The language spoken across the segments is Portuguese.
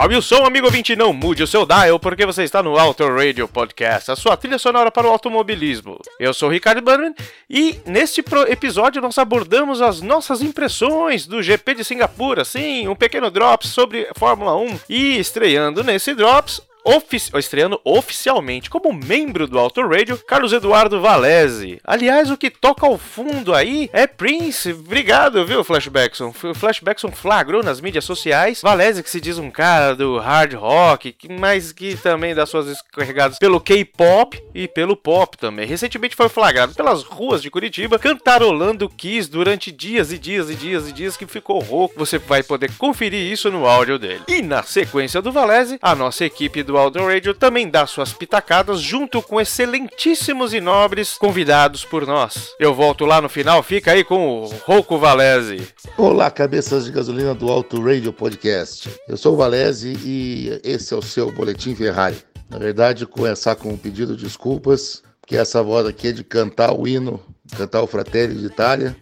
Salve o som, amigo ouvinte, não mude o seu dial, porque você está no Auto Radio Podcast, a sua trilha sonora para o automobilismo. Eu sou o Ricardo Bannerman e neste episódio nós abordamos as nossas impressões do GP de Singapura, sim, um pequeno drops sobre Fórmula 1. E estreando nesse drops, ofici- estreando oficialmente como membro do Auto Radio, Carlos Eduardo Valese. Aliás, o que toca ao fundo aí é Prince. Obrigado, viu, Flashbackson? Flashbackson flagrou nas mídias sociais. Valese, que se diz um cara do hard rock, mas que também dá suas escorregadas pelo K-pop e pelo pop também. Recentemente foi flagrado pelas ruas de Curitiba cantarolando Kiss durante dias e dias e dias e dias que ficou rouco. Você vai poder conferir isso no áudio dele. E na sequência do Valese, a nossa equipe do Audio Radio também dá suas pitacadas junto com excelentíssimos e nobres convidados por nós. Eu volto lá no final, fica aí com o Rouco Valese. Olá, cabeças de gasolina do Auto Radio Podcast. Eu sou o Valese e esse é o seu Boletim Ferrari. Na verdade, começar com um pedido de desculpas, porque essa voz aqui é de cantar o hino, cantar o Fratelli de Itália.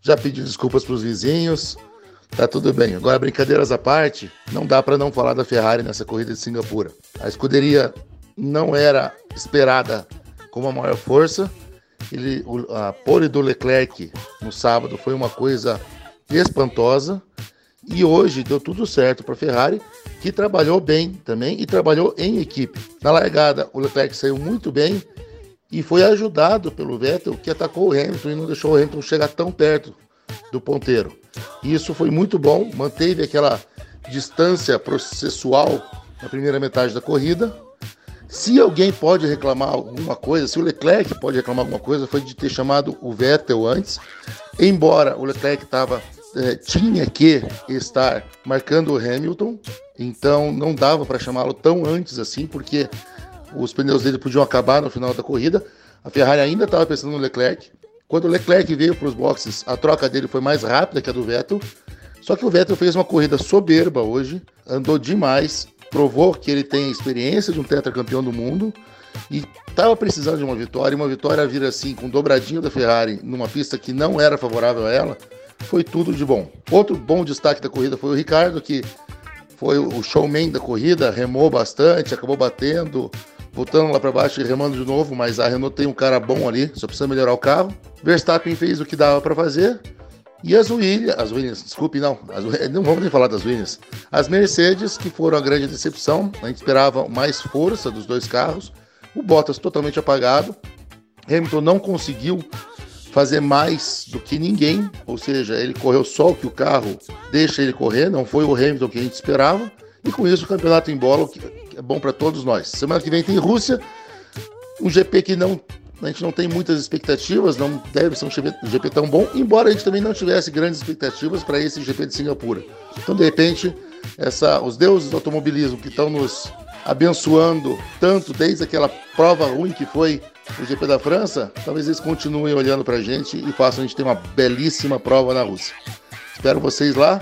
Já pedi desculpas para os vizinhos, tá tudo bem. Agora, brincadeiras à parte, não dá para não falar da Ferrari nessa corrida de Singapura. A escuderia não era esperada como a maior força, ele, a pole do Leclerc no sábado foi uma coisa espantosa e hoje deu tudo certo para a Ferrari, que trabalhou bem também e trabalhou em equipe. Na largada, o Leclerc saiu muito bem e foi ajudado pelo Vettel, que atacou o Hamilton e não deixou o Hamilton chegar tão perto do ponteiro. Isso foi muito bom, manteve aquela distância processual na primeira metade da corrida, se alguém pode reclamar alguma coisa, se o Leclerc pode reclamar alguma coisa, foi de ter chamado o Vettel antes. Embora o Leclerc tava, eh, tinha que estar marcando o Hamilton, então não dava para chamá-lo tão antes assim, porque os pneus dele podiam acabar no final da corrida. A Ferrari ainda estava pensando no Leclerc. Quando o Leclerc veio para os boxes, a troca dele foi mais rápida que a do Vettel. Só que o Vettel fez uma corrida soberba hoje, andou demais, provou que ele tem experiência de um tetracampeão do mundo e estava precisando de uma vitória. E uma vitória vir assim, com dobradinho da Ferrari, numa pista que não era favorável a ela, foi tudo de bom. Outro bom destaque da corrida foi o Ricardo, que foi o showman da corrida, remou bastante, acabou batendo, voltando lá para baixo e remando de novo, mas a Renault tem um cara bom ali, só precisa melhorar o carro. Verstappen fez o que dava para fazer. E as Williams, as Williams, desculpe, não, as, não vamos nem falar das Williams. As Mercedes, que foram a grande decepção, a gente esperava mais força dos dois carros. O Bottas totalmente apagado. Hamilton não conseguiu fazer mais do que ninguém, ou seja, ele correu só o que o carro deixa ele correr, não foi o Hamilton que a gente esperava. E com isso o campeonato em bola, é bom para todos nós. Semana que vem tem Rússia, um GP que não a gente não tem muitas expectativas, não deve ser um GP, tão bom, embora a gente também não tivesse grandes expectativas para esse GP de Singapura. Então, de repente, essa, os deuses do automobilismo que estão nos abençoando tanto desde aquela prova ruim que foi o GP da França, talvez eles continuem olhando para a gente e façam a gente ter uma belíssima prova na Rússia. Espero vocês lá,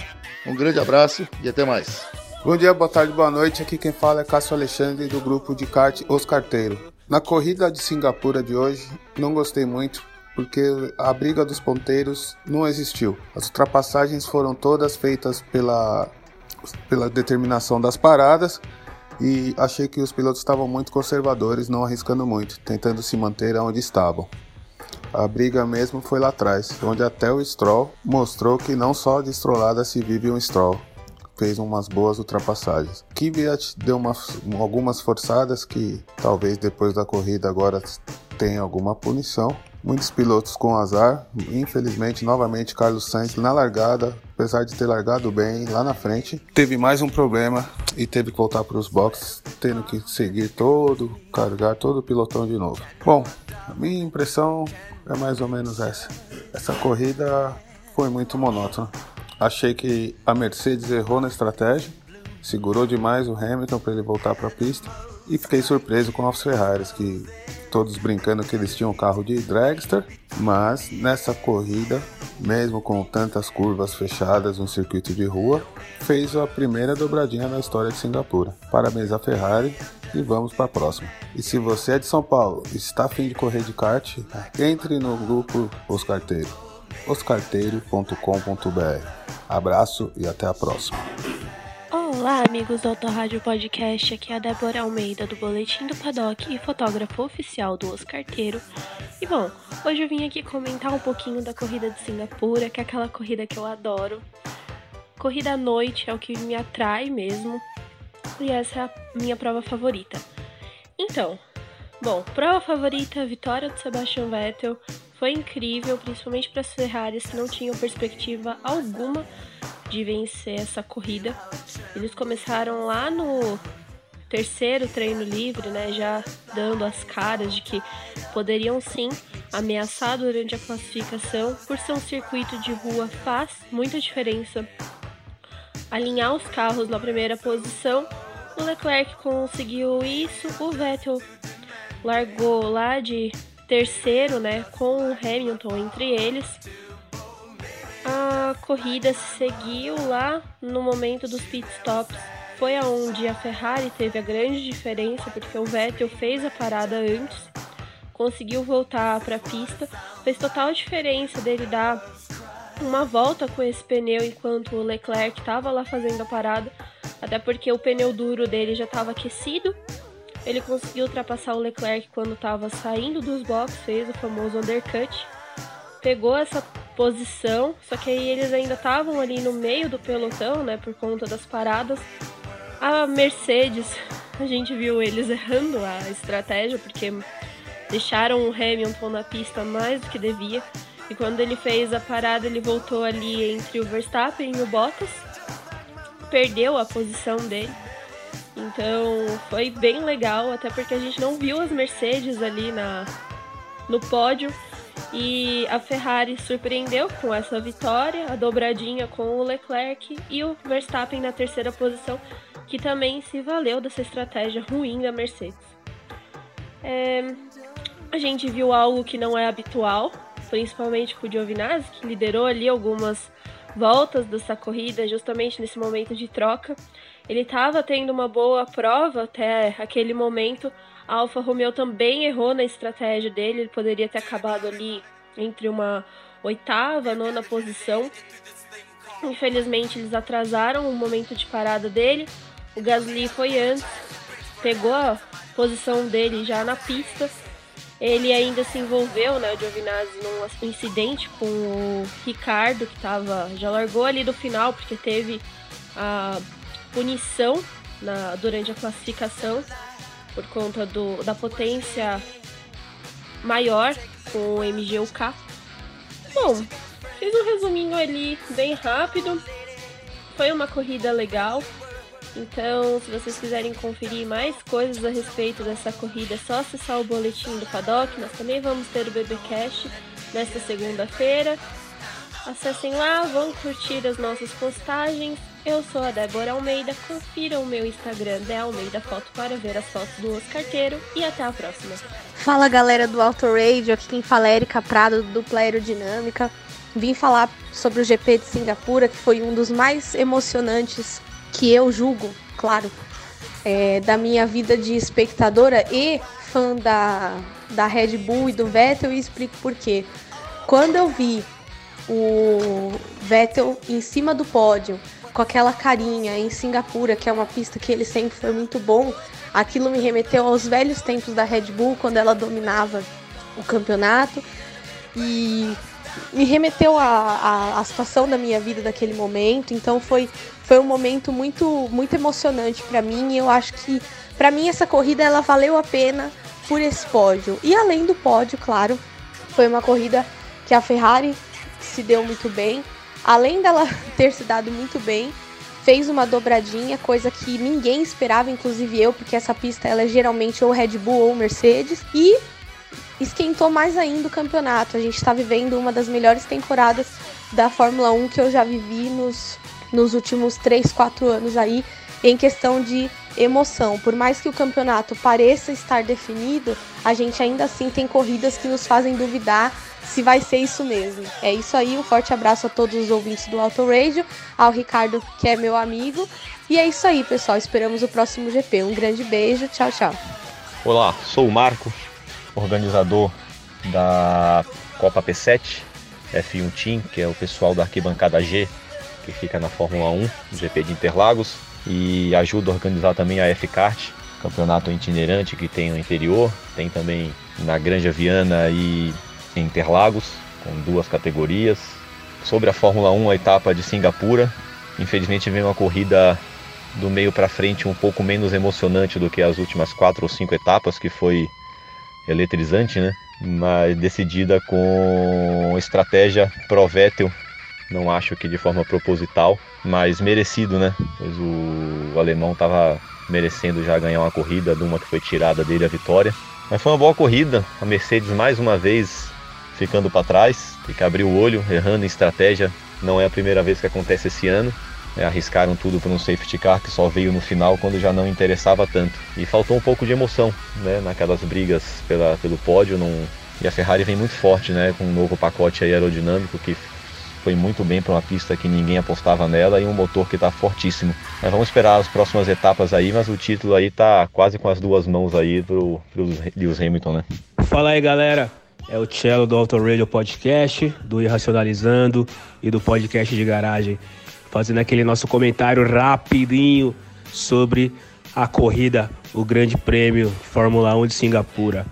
um grande abraço e até mais. Bom dia, boa tarde, boa noite. Aqui quem fala é Cássio Alexandre do grupo de kart Os Carteiros. Na corrida de Singapura de hoje, não gostei muito porque a briga dos ponteiros não existiu. As ultrapassagens foram todas feitas pela, pela determinação das paradas e achei que os pilotos estavam muito conservadores, não arriscando muito, tentando se manter onde estavam. A briga mesmo foi lá atrás, onde até o Stroll mostrou que não só de estrolada se vive um Stroll fez umas boas ultrapassagens. Kvyat deu umas, algumas forçadas que talvez depois da corrida agora tenha alguma punição. muitos pilotos com azar. Infelizmente, novamente, Carlos Sainz na largada, apesar de ter largado bem lá na frente, teve mais um problema e teve que voltar para os boxes, tendo que seguir todo, carregar todo o pilotão de novo. Bom, a minha impressão é mais ou menos essa. Essa corrida foi muito monótona. Achei que a Mercedes errou na estratégia, segurou demais o Hamilton para ele voltar para a pista e fiquei surpreso com os Ferraris que todos brincando que eles tinham um carro de dragster, mas nessa corrida, mesmo com tantas curvas fechadas no circuito de rua, fez a primeira dobradinha na história de Singapura. Parabéns à Ferrari e vamos para a próxima. E se você é de São Paulo e está afim de correr de kart, entre no grupo Os Carteiros, oscarteiro.com.br. Abraço e até a próxima. Olá, amigos do Autorádio Podcast. Aqui é a Débora Almeida, do Boletim do Paddock e fotógrafo oficial do Oscarteiro. E bom, hoje eu vim aqui comentar um pouquinho da corrida de Singapura, que é aquela corrida que eu adoro. Corrida à noite é o que me atrai mesmo, e essa é a minha prova favorita. Então, bom, prova favorita, vitória do Sebastian Vettel. Foi incrível, principalmente para as Ferraris que não tinham perspectiva alguma de vencer essa corrida. Eles começaram lá no terceiro treino livre, né, já dando as caras de que poderiam sim ameaçar durante a classificação, por ser um circuito de rua faz muita diferença. Alinhar os carros na primeira posição, o Leclerc conseguiu isso, o Vettel largou lá de terceiro, né, com o Hamilton entre eles. A corrida seguiu lá no momento dos pit stops. Foi aonde a Ferrari teve a grande diferença, porque o Vettel fez a parada antes, conseguiu voltar para a pista, fez total diferença dele dar uma volta com esse pneu enquanto o Leclerc estava lá fazendo a parada, até porque o pneu duro dele já estava aquecido ele conseguiu ultrapassar o Leclerc quando estava saindo dos boxes, fez o famoso undercut, pegou essa posição, só que aí eles ainda estavam ali no meio do pelotão, né, por conta das paradas. A Mercedes, a gente viu eles errando a estratégia, porque deixaram o Hamilton na pista mais do que devia. E quando ele fez a parada, ele voltou ali entre o Verstappen e o Bottas, perdeu a posição dele. Então foi bem legal, até porque a gente não viu as Mercedes ali na, no pódio. E a Ferrari surpreendeu com essa vitória, a dobradinha com o Leclerc e o Verstappen na terceira posição, que também se valeu dessa estratégia ruim da Mercedes. É, a gente viu algo que não é habitual, principalmente com o Giovinazzi, que liderou ali algumas voltas dessa corrida, justamente nesse momento de troca. Ele estava tendo uma boa prova até aquele momento. A Alfa Romeo também errou na estratégia dele, ele poderia ter acabado ali entre uma oitava, nona posição. Infelizmente, eles atrasaram o momento de parada dele. O Gasly foi antes, pegou a posição dele já na pista. Ele ainda se envolveu, né, o Giovinazzi, num incidente com o Ricardo, que tava, já largou ali do final, porque teve a punição na, durante a classificação por conta do, da potência maior com o MGUK. Bom, fiz um resuminho ali bem rápido. Foi uma corrida legal. Então, se vocês quiserem conferir mais coisas a respeito dessa corrida, é só acessar o boletim do Paddock. Nós também vamos ter o BBcast nesta segunda-feira. Acessem lá, vão curtir as nossas postagens. Eu sou a Débora Almeida. Confira o meu Instagram, de Almeida Foto, para ver as fotos do Oscarteiro. E até a próxima. Fala galera do Auto Radio, aqui quem fala é Erika Prado, do Dupla Aerodinâmica. Vim falar sobre o GP de Singapura, que foi um dos mais emocionantes que eu julgo, claro, é, da minha vida de espectadora e fã da, da Red Bull e do Vettel, e explico por quê. Quando eu vi o Vettel em cima do pódio, com aquela carinha em Singapura, que é uma pista que ele sempre foi muito bom, aquilo me remeteu aos velhos tempos da Red Bull, quando ela dominava o campeonato. E me remeteu à situação da minha vida daquele momento. Então foi, foi um momento muito, muito emocionante para mim. E eu acho que, para mim, essa corrida ela valeu a pena por esse pódio. E além do pódio, claro, Foi uma corrida que a Ferrari se deu muito bem. Além dela ter se dado muito bem, fez uma dobradinha, coisa que ninguém esperava, inclusive eu, porque essa pista ela é geralmente ou Red Bull ou Mercedes. E esquentou mais ainda o campeonato. A gente está vivendo uma das melhores temporadas da Fórmula 1 que eu já vivi nos, nos últimos 3, 4 anos aí, em questão de emoção. Por mais que o campeonato pareça estar definido, a gente ainda assim tem corridas que nos fazem duvidar se vai ser isso mesmo. É isso aí, um forte abraço a todos os ouvintes do Auto Radio, ao Ricardo, que é meu amigo. E é isso aí, pessoal. Esperamos o próximo GP. Um grande beijo, tchau, tchau. Olá, sou o Marco, organizador da Copa P7, F1 Team, que é o pessoal da arquibancada G, que fica na Fórmula 1, GP de Interlagos, e ajudo a organizar também a F-Kart, campeonato itinerante que tem no interior, tem também na Granja Viana e em Interlagos, com duas categorias. Sobre a Fórmula 1, a etapa de Singapura, infelizmente veio uma corrida do meio para frente um pouco menos emocionante do que as últimas quatro ou cinco etapas, que foi eletrizante, né? Mas decidida com estratégia pro Vettel, não acho que de forma proposital, mas merecido, né? Pois o, o alemão estava merecendo já ganhar uma corrida de uma que foi tirada dele a vitória. Mas foi uma boa corrida, a Mercedes mais uma vez ficando para trás, tem que abrir o olho, errando em estratégia. Não é a primeira vez que acontece esse ano. É, arriscaram tudo por um safety car que só veio no final quando já não interessava tanto. E faltou um pouco de emoção né, naquelas brigas pela, pelo pódio. E a Ferrari vem muito forte né, com um novo pacote aerodinâmico que foi muito bem para uma pista que ninguém apostava nela e um motor que está fortíssimo. Mas vamos esperar as próximas etapas aí, mas o título aí tá quase com as duas mãos aí pro Lewis Hamilton, né? Fala aí, galera. É o Cello do Auto Radio Podcast, do Irracionalizando e do Podcast de Garagem fazendo aquele nosso comentário rapidinho sobre a corrida, o Grande Prêmio Fórmula 1 de Singapura.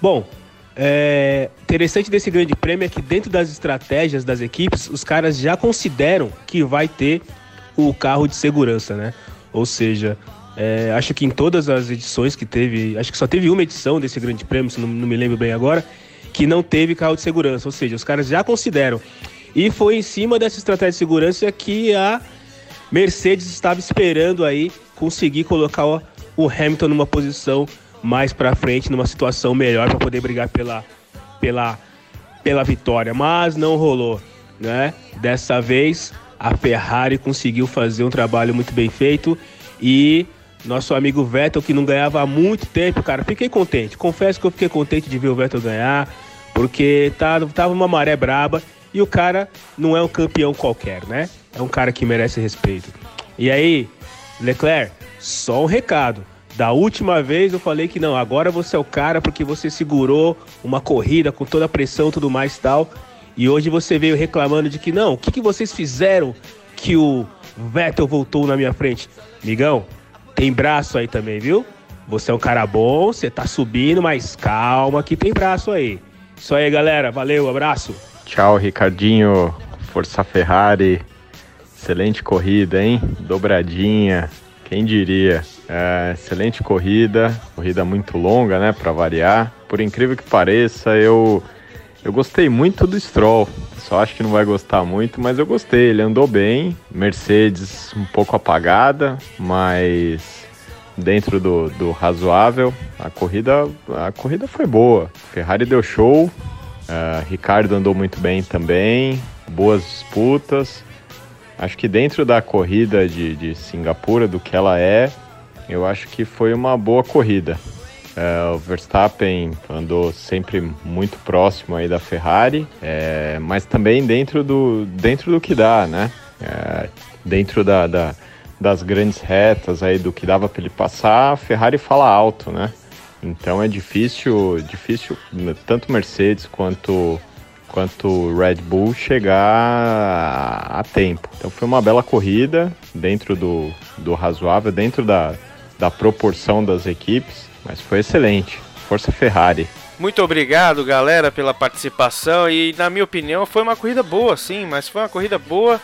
Bom, é interessante desse Grande Prêmio é que dentro das estratégias das equipes, os caras já consideram que vai ter o carro de segurança, né? Ou seja, é, acho que em todas as edições que teve, acho que só teve uma edição desse Grande Prêmio, se não, não me lembro bem agora, que não teve carro de segurança. Ou seja, os caras já consideram e foi em cima dessa estratégia de segurança que a Mercedes estava esperando aí conseguir colocar o Hamilton numa posição mais para frente, numa situação melhor para poder brigar pela, pela, pela vitória, mas não rolou, né? Dessa vez a Ferrari conseguiu fazer um trabalho muito bem feito e nosso amigo Vettel que não ganhava há muito tempo, cara, fiquei contente. Confesso que eu fiquei contente de ver o Vettel ganhar, porque tava, tava uma maré braba e o cara não é um campeão qualquer, né? É um cara que merece respeito. E aí, Leclerc, só um recado. Da última vez eu falei que não, agora você é o cara porque você segurou uma corrida com toda a pressão tudo mais tal. E hoje você veio reclamando de que não, o que, que vocês fizeram que o Vettel voltou na minha frente? Migão, tem braço aí também, viu? Você é um cara bom, você tá subindo, mas calma que tem braço aí. Isso aí, galera. Valeu, abraço. Tchau, Ricardinho. Força Ferrari. Excelente corrida, hein? Dobradinha. Quem diria? É, excelente corrida, corrida muito longa, né, para variar. Por incrível que pareça, eu eu gostei muito do Stroll. Só acho que não vai gostar muito, mas eu gostei. Ele andou bem. Mercedes um pouco apagada, mas dentro do, do razoável. A corrida a corrida foi boa. Ferrari deu show. Uh, Ricardo andou muito bem também, boas disputas. Acho que dentro da corrida de, de Singapura, do que ela é, eu acho que foi uma boa corrida. Uh, o Verstappen andou sempre muito próximo aí da Ferrari, é, mas também dentro do, dentro do que dá, né? É, dentro da, da, das grandes retas aí do que dava para ele passar, a Ferrari fala alto, né? Então é difícil, difícil tanto Mercedes quanto quanto Red Bull chegar a tempo. Então foi uma bela corrida dentro do, do razoável, dentro da, da proporção das equipes, mas foi excelente. Força Ferrari. Muito obrigado, galera, pela participação. E, na minha opinião, foi uma corrida boa, sim, mas foi uma corrida boa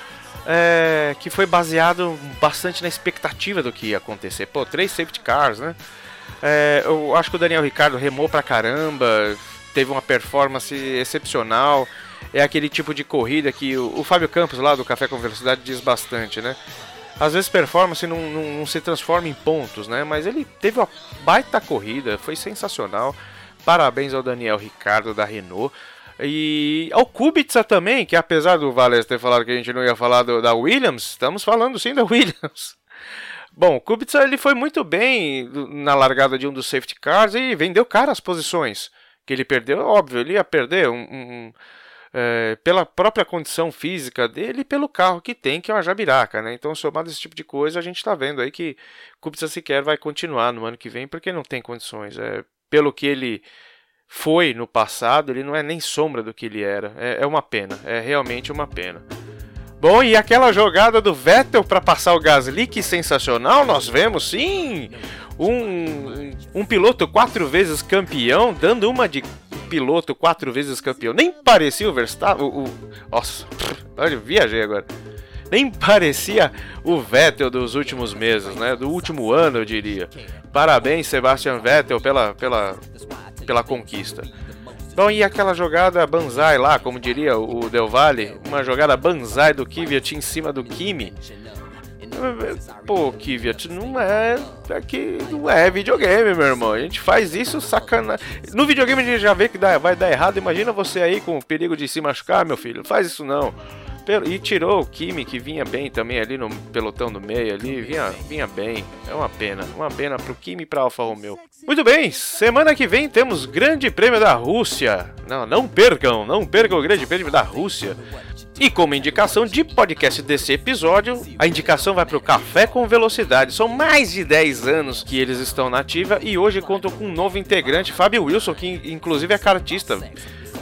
é, que foi baseado bastante na expectativa do que ia acontecer. Pô, três safety cars, né? É, eu acho que o Daniel Ricardo remou pra caramba, teve uma performance excepcional. É aquele tipo de corrida que o, o Fábio Campos lá do Café com Velocidade diz bastante, né? Às vezes performance não, não, não se transforma em pontos, né? Mas ele teve uma baita corrida, foi sensacional. Parabéns ao Daniel Ricardo da Renault. E ao Kubica também, que apesar do Valles ter falado que a gente não ia falar do, da Williams, estamos falando sim da Williams. Bom, o Kubica ele foi muito bem na largada de um dos safety cars e vendeu cara as posições que ele perdeu. Óbvio, ele ia perder um, um, é, pela própria condição física dele e pelo carro que tem, que é uma jabiraca, né? Então, somado esse tipo de coisa, a gente está vendo aí que Kubica sequer vai continuar no ano que vem porque não tem condições. É, pelo que ele foi no passado, ele não é nem sombra do que ele era. É, é uma pena, é realmente uma pena. Bom, e aquela jogada do Vettel para passar o Gasly, que sensacional, nós vemos sim um, um piloto quatro vezes campeão, dando uma de piloto quatro vezes campeão. Nem parecia o Verstappen. O, o, nossa, olha, viajei agora. Nem parecia o Vettel dos últimos meses, né? Do último ano, eu diria. Parabéns, Sebastian Vettel, pela, pela, pela conquista. Bom, e aquela jogada banzai lá, como diria o Del Valle, uma jogada banzai do Kvyat em cima do Kimi. Pô, Kvyat, não é aqui, não é videogame, meu irmão. A gente faz isso sacana. No videogame a gente já vê que dá, vai dar errado. Imagina você aí com o perigo de se machucar, meu filho. Faz isso não. E tirou o Kimi, que vinha bem também ali no pelotão do meio ali, vinha, vinha bem. É uma pena, uma pena pro Kimi e pra Alfa Romeo. Muito bem, semana que vem temos Grande Prêmio da Rússia. Não, não percam, não percam o Grande Prêmio da Rússia. E como indicação de podcast desse episódio, a indicação vai para o Café com Velocidade. São mais de 10 anos que eles estão na ativa e hoje contam com um novo integrante, Fábio Wilson, que inclusive é cartista.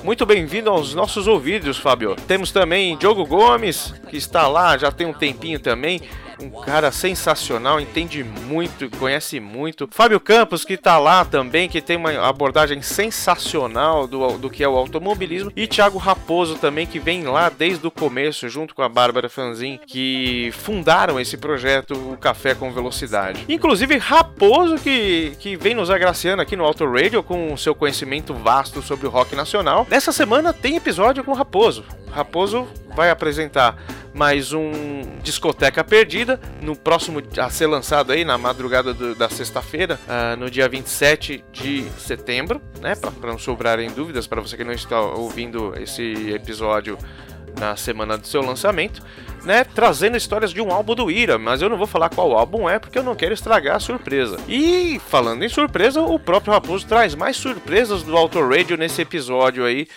Muito bem-vindo aos nossos ouvidos, Fábio. Temos também Diogo Gomes, que está lá já tem um tempinho também um cara sensacional, entende muito, conhece muito. Fábio Campos, que tá lá também, que tem uma abordagem sensacional do, do que é o automobilismo. E Thiago Raposo também, que vem lá desde o começo, junto com a Bárbara Fanzin, que fundaram esse projeto, o Café com Velocidade. Inclusive, Raposo, que, que vem nos agraciando aqui no Auto Radio com o seu conhecimento vasto sobre o rock nacional. Nessa semana tem episódio com Raposo. Raposo vai apresentar mais um Discoteca Perdida, no próximo a ser lançado aí na madrugada do, da sexta-feira, uh, no dia 27 de setembro, né? Para não sobrarem dúvidas, para você que não está ouvindo esse episódio na semana do seu lançamento, né, trazendo histórias de um álbum do Ira, mas eu não vou falar qual álbum é porque eu não quero estragar a surpresa. E falando em surpresa, o próprio Raposo traz mais surpresas do Auto Radio nesse episódio aí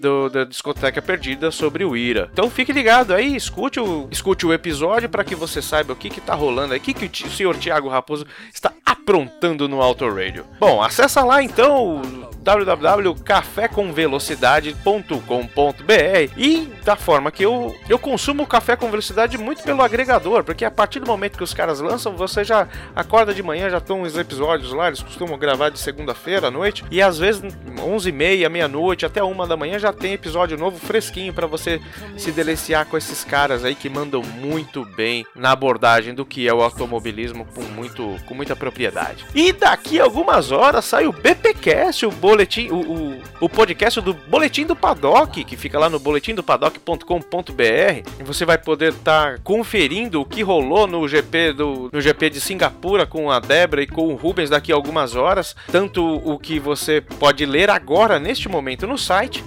do, da discoteca perdida sobre o Ira. Então fique ligado aí, escute o, escute o episódio para que você saiba o que que tá rolando aí, o que, que o senhor Thiago Raposo está aprontando no Auto Radio. Bom, acessa lá então www.cafécomvelocidade.com.br e da forma que eu, eu consumo o café com velocidade muito pelo agregador, porque a partir do momento que os caras lançam, você já acorda de manhã, já estão os episódios lá, eles costumam gravar de segunda-feira à noite e às vezes 11h30, meia-noite, até uma da manhã já tem episódio novo fresquinho para você se deliciar com esses caras aí que mandam muito bem na abordagem do que é o automobilismo com, muito, com muita propriedade. E daqui a algumas horas sai o BPcast, o boletim, o, o, o podcast do Boletim do Paddock, que fica lá no boletimdopaddock.com.br. E você vai poder estar tá conferindo o que rolou no GP do no GP de Singapura com a Débora e com o Rubens daqui a algumas horas, tanto o que você pode ler agora neste momento no site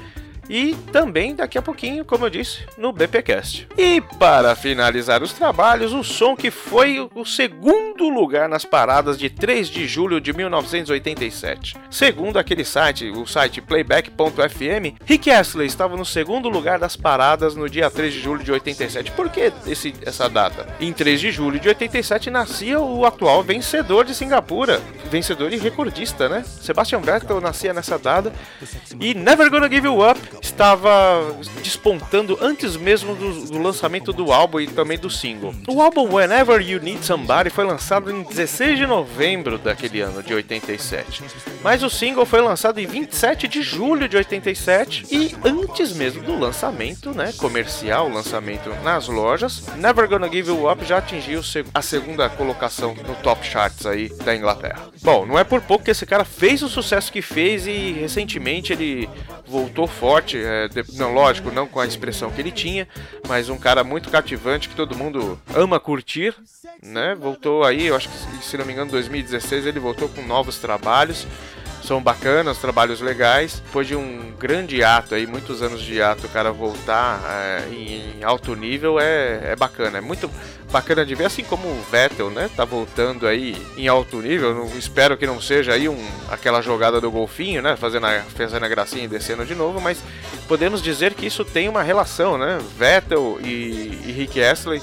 e também daqui a pouquinho, como eu disse, no BPcast. E para finalizar os trabalhos, o som que foi o segundo lugar nas paradas de 3 de julho de 1987. Segundo aquele site, o site playback.fm, Rick Astley estava no segundo lugar das paradas no dia 3 de julho de 87. Por que esse, essa data? Em 3 de julho de 87 nascia o atual vencedor de Singapura, vencedor e recordista, né? Sebastian Vettel nascia nessa data e Never Gonna Give You Up estava despontando antes mesmo do, do, lançamento do álbum e também do single. O álbum Whenever You Need Somebody foi lançado em 16 de novembro daquele ano de 87, mas o single foi lançado em 27 de julho de 87 e antes mesmo do lançamento, né, comercial, lançamento nas lojas, Never Gonna Give You Up já atingiu a segunda colocação no top charts aí da Inglaterra. Bom, não é por pouco que esse cara fez o sucesso que fez e recentemente ele voltou forte, é, não, lógico, não com a expressão que ele tinha, mas um cara muito cativante que todo mundo ama curtir, né? Voltou aí, eu acho que se não me engano, 2016 ele voltou com novos trabalhos são bacanas, trabalhos legais. Depois de um grande ato aí, muitos anos de ato, o cara voltar é, em, alto nível é, é bacana. É muito bacana de ver, assim como o Vettel, né? Tá voltando aí em alto nível. Não, espero que não seja aí um, aquela jogada do golfinho, né? Fazendo a, fazendo a gracinha e descendo de novo, mas podemos dizer que isso tem uma relação, né? Vettel e, e Rick Astley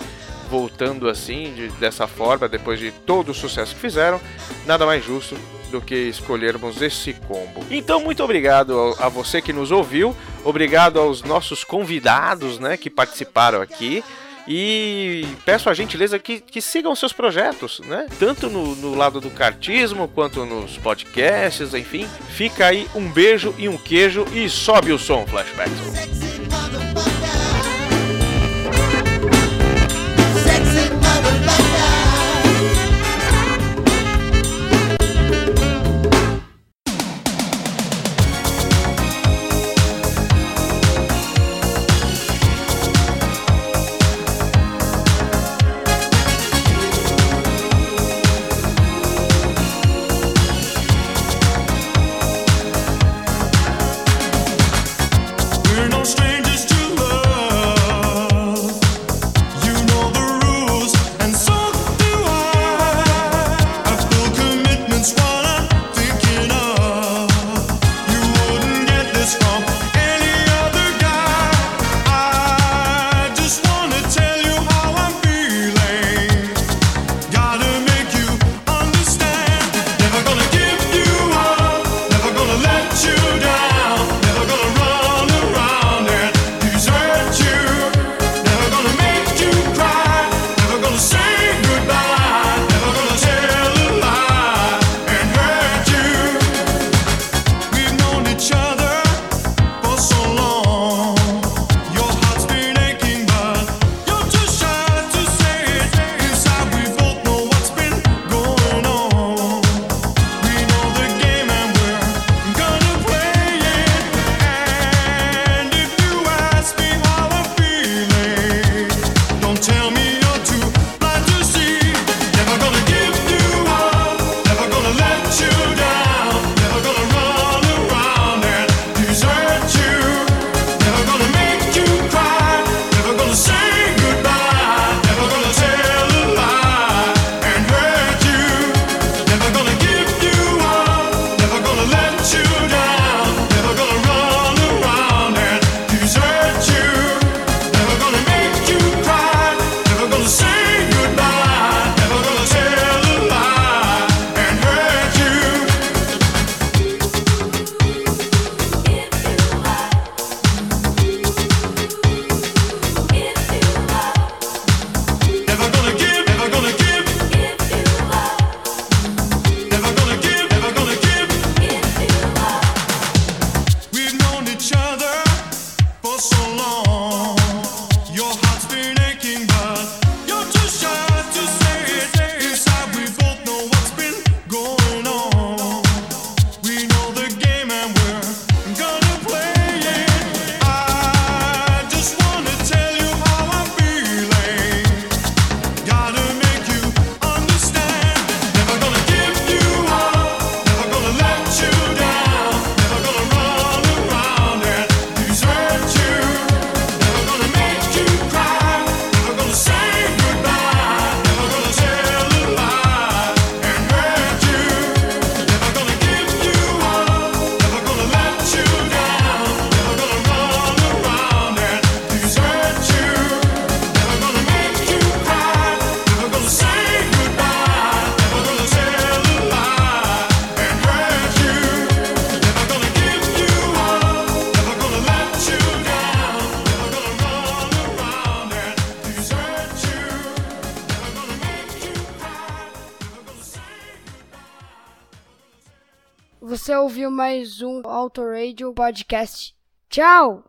voltando assim, de, dessa forma, depois de todo o sucesso que fizeram, nada mais justo do que escolhermos esse combo. Então, muito obrigado a você que nos ouviu, obrigado aos nossos convidados né, que participaram aqui. E peço a gentileza que, que sigam seus projetos, né? Tanto no, no, lado do cartismo quanto nos podcasts, enfim. Fica aí um beijo e um queijo e sobe o som, Flashback. Mais um Auto Radio Podcast. Tchau!